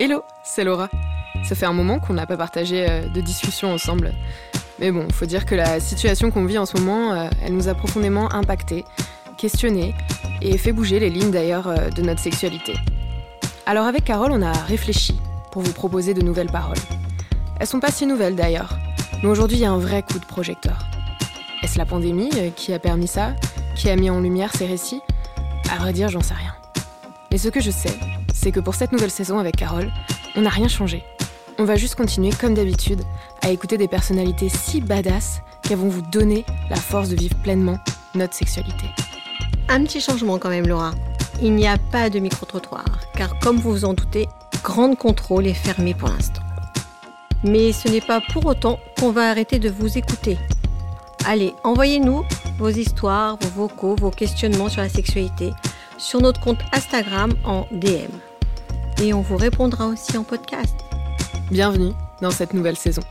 Hello, c'est Laura. Ça fait un moment qu'on n'a pas partagé euh, de discussion ensemble. Mais bon, faut dire que la situation qu'on vit en ce moment, euh, elle nous a profondément impacté, questionné et fait bouger les lignes d'ailleurs euh, de notre sexualité. Alors avec Carole, on a réfléchi pour vous proposer de nouvelles paroles. Elles sont pas si nouvelles d'ailleurs, mais aujourd'hui il y a un vrai coup de projecteur. Est-ce la pandémie qui a permis ça Qui a mis en lumière ces récits? À vrai dire, j'en sais rien. Mais ce que je sais, c'est que pour cette nouvelle saison avec Carole, on n'a rien changé. On va juste continuer comme d'habitude à écouter des personnalités si badass qu'elles vont vous donner la force de vivre pleinement notre sexualité. Un petit changement quand même, Laura. Il n'y a pas de micro-trottoir, car comme vous vous en doutez, Grande Contrôle est fermé pour l'instant. Mais ce n'est pas pour autant qu'on va arrêter de vous écouter. Allez, envoyez-nous vos histoires, vos vocaux, vos questionnements sur la sexualité sur notre compte Instagram en DM. Et on vous répondra aussi en podcast. Bienvenue dans cette nouvelle saison.